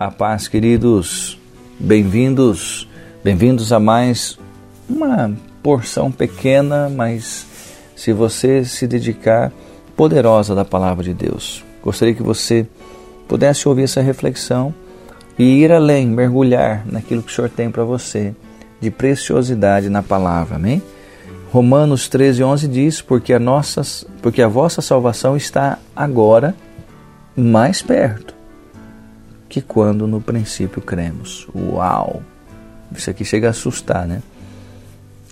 A paz, queridos. Bem-vindos, bem-vindos a mais uma porção pequena, mas se você se dedicar, poderosa da palavra de Deus. Gostaria que você pudesse ouvir essa reflexão e ir além, mergulhar naquilo que o Senhor tem para você de preciosidade na palavra. Amém? Romanos 13, 11 diz: porque a, nossa, porque a vossa salvação está agora mais perto que quando no princípio cremos. Uau! Isso aqui chega a assustar, né?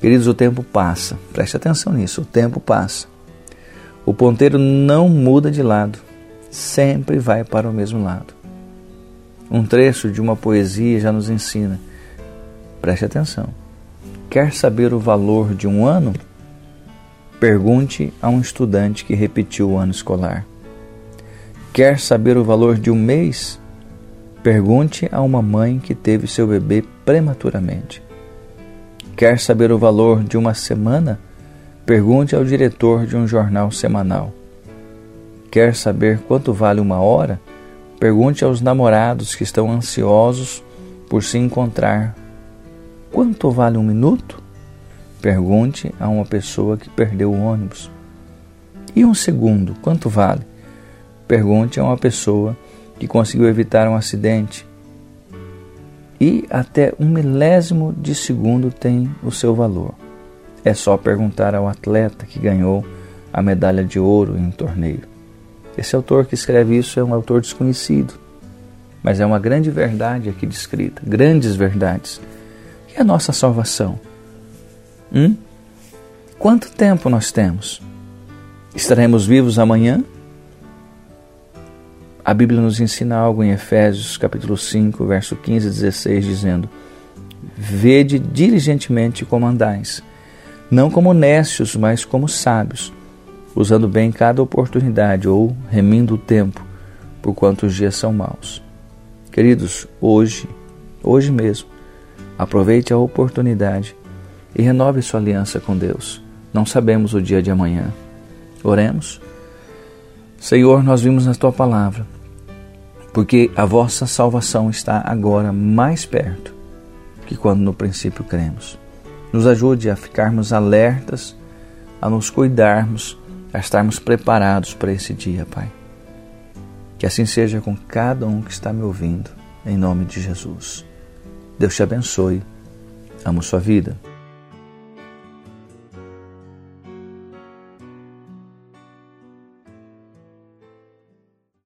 Queridos, o tempo passa. Preste atenção nisso. O tempo passa. O ponteiro não muda de lado. Sempre vai para o mesmo lado. Um trecho de uma poesia já nos ensina. Preste atenção. Quer saber o valor de um ano? Pergunte a um estudante que repetiu o ano escolar. Quer saber o valor de um mês? Pergunte a uma mãe que teve seu bebê prematuramente. Quer saber o valor de uma semana? Pergunte ao diretor de um jornal semanal. Quer saber quanto vale uma hora? Pergunte aos namorados que estão ansiosos por se encontrar. Quanto vale um minuto? Pergunte a uma pessoa que perdeu o ônibus. E um segundo, quanto vale? Pergunte a uma pessoa que conseguiu evitar um acidente. E até um milésimo de segundo tem o seu valor. É só perguntar ao atleta que ganhou a medalha de ouro em um torneio. Esse autor que escreve isso é um autor desconhecido, mas é uma grande verdade aqui descrita, grandes verdades. E a nossa salvação? Hum? Quanto tempo nós temos? Estaremos vivos amanhã? A Bíblia nos ensina algo em Efésios capítulo 5, verso 15 e 16, dizendo: Vede diligentemente como andais, não como nécios, mas como sábios, usando bem cada oportunidade ou remindo o tempo, porquanto os dias são maus. Queridos, hoje, hoje mesmo, aproveite a oportunidade e renove sua aliança com Deus. Não sabemos o dia de amanhã. Oremos. Senhor, nós vimos na tua palavra porque a vossa salvação está agora mais perto que quando no princípio cremos. Nos ajude a ficarmos alertas, a nos cuidarmos, a estarmos preparados para esse dia, Pai. Que assim seja com cada um que está me ouvindo, em nome de Jesus. Deus te abençoe. Amo sua vida.